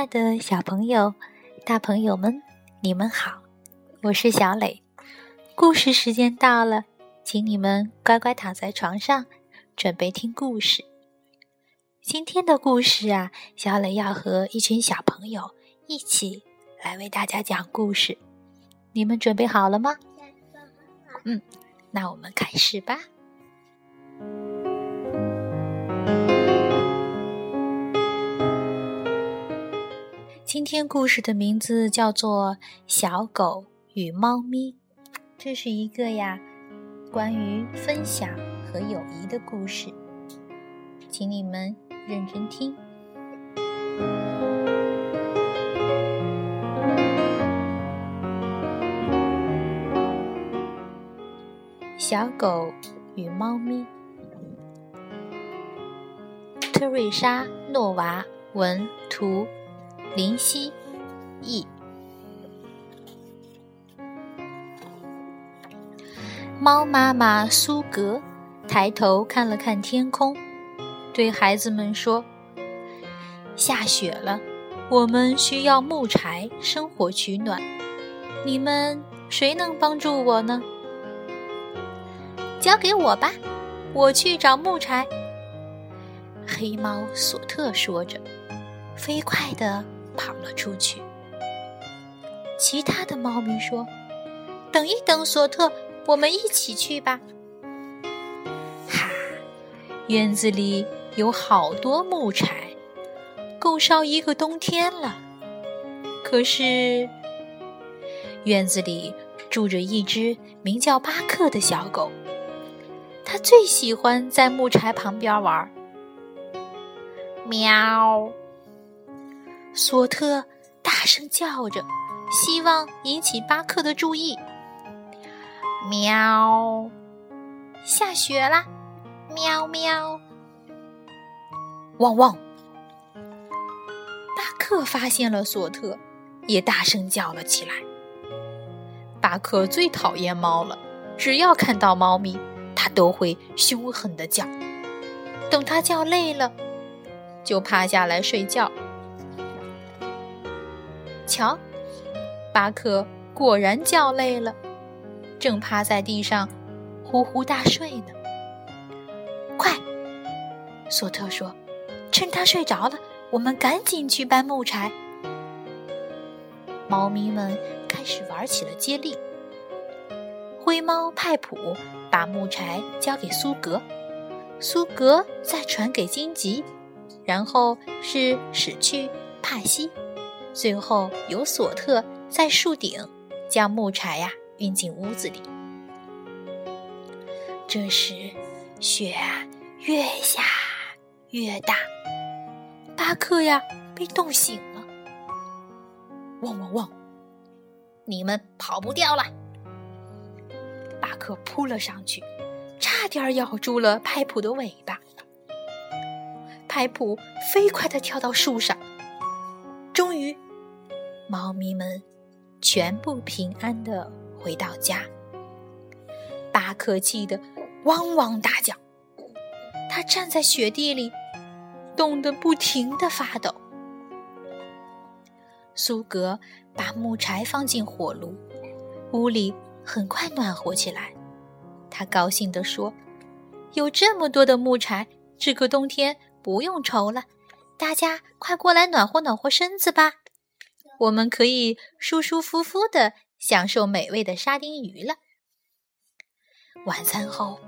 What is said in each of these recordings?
爱的小朋友、大朋友们，你们好，我是小磊。故事时间到了，请你们乖乖躺在床上，准备听故事。今天的故事啊，小磊要和一群小朋友一起来为大家讲故事。你们准备好了吗？嗯，那我们开始吧。今天故事的名字叫做《小狗与猫咪》，这是一个呀关于分享和友谊的故事，请你们认真听。小狗与猫咪，特瑞莎·诺娃文图。林夕译。猫妈妈苏格抬头看了看天空，对孩子们说：“下雪了，我们需要木柴生火取暖。你们谁能帮助我呢？”“交给我吧，我去找木柴。”黑猫索特说着，飞快的。跑了出去。其他的猫咪说：“等一等，索特，我们一起去吧。”哈，院子里有好多木柴，够烧一个冬天了。可是，院子里住着一只名叫巴克的小狗，它最喜欢在木柴旁边玩。喵。索特大声叫着，希望引起巴克的注意。喵！下雪啦！喵喵！汪汪！巴克发现了索特，也大声叫了起来。巴克最讨厌猫了，只要看到猫咪，他都会凶狠的叫。等他叫累了，就趴下来睡觉。瞧，巴克果然叫累了，正趴在地上呼呼大睡呢。快，索特说：“趁他睡着了，我们赶紧去搬木柴。”猫咪们开始玩起了接力。灰猫派普把木柴交给苏格，苏格再传给荆棘，然后是史去帕西。最后，由索特在树顶将木柴呀运进屋子里。这时，雪啊越下越大，巴克呀被冻醒了。汪汪汪！你们跑不掉了！巴克扑了上去，差点咬住了派普的尾巴。派普飞快地跳到树上。终于，猫咪们全部平安的回到家。巴克气得汪汪大叫，他站在雪地里，冻得不停的发抖。苏格把木柴放进火炉，屋里很快暖和起来。他高兴地说：“有这么多的木柴，这个冬天不用愁了。”大家快过来暖和暖和身子吧，我们可以舒舒服服的享受美味的沙丁鱼了。晚餐后，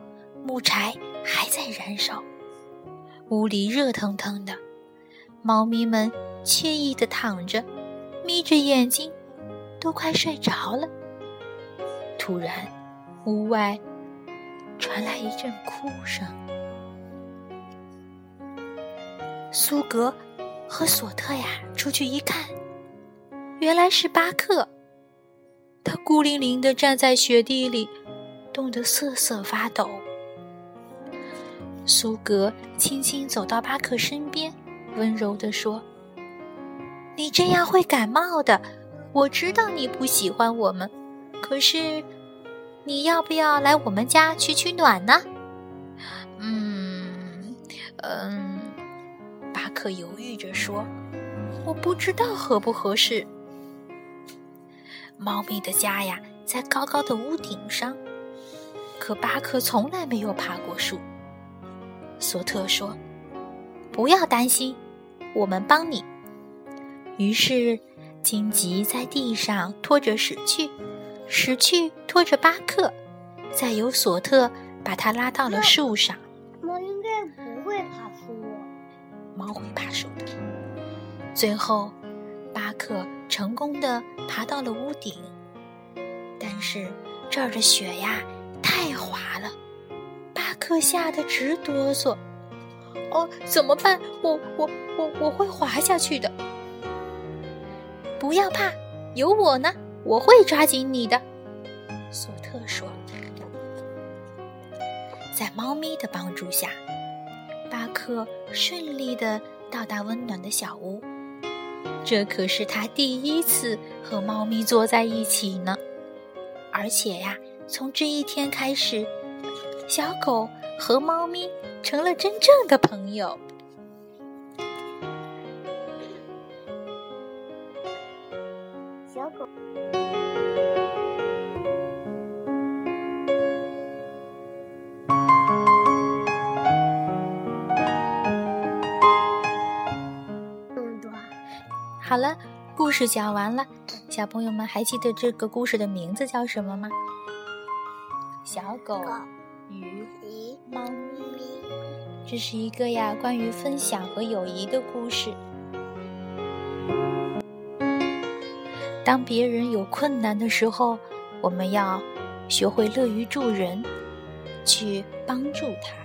木柴还在燃烧，屋里热腾腾的，猫咪们惬意的躺着，眯着眼睛，都快睡着了。突然，屋外传来一阵哭声。苏格和索特呀，出去一看，原来是巴克。他孤零零的站在雪地里，冻得瑟瑟发抖。苏格轻轻走到巴克身边，温柔地说：“你这样会感冒的。我知道你不喜欢我们，可是你要不要来我们家取取暖呢？”“嗯，嗯。”可犹豫着说：“我不知道合不合适。猫咪的家呀，在高高的屋顶上，可巴克从来没有爬过树。索特说：“不要担心，我们帮你。”于是，荆棘在地上拖着石去，石去拖着巴克，再由索特把他拉到了树上。猫应该不会爬树。猫会爬树的。最后，巴克成功的爬到了屋顶，但是这儿的雪呀太滑了，巴克吓得直哆嗦。哦，怎么办？我我我我会滑下去的。不要怕，有我呢，我会抓紧你的。”索特说。在猫咪的帮助下，巴克顺利地到达温暖的小屋。这可是他第一次和猫咪坐在一起呢。而且呀，从这一天开始，小狗和猫咪成了真正的朋友。好了，故事讲完了，小朋友们还记得这个故事的名字叫什么吗？小狗与猫咪，这是一个呀关于分享和友谊的故事。当别人有困难的时候，我们要学会乐于助人，去帮助他。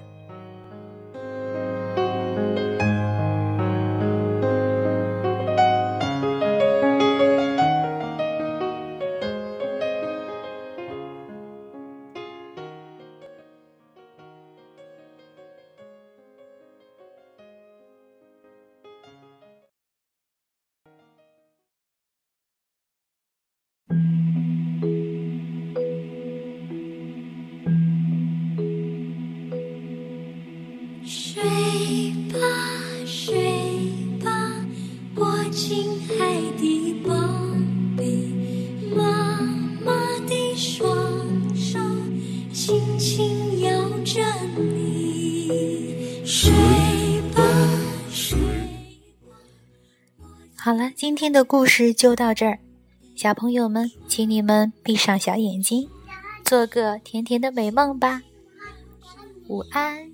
睡吧，睡吧，我亲爱的宝贝，妈妈的双手轻轻摇着你。睡吧，睡吧。好了，今天的故事就到这儿。小朋友们，请你们闭上小眼睛，做个甜甜的美梦吧。午安。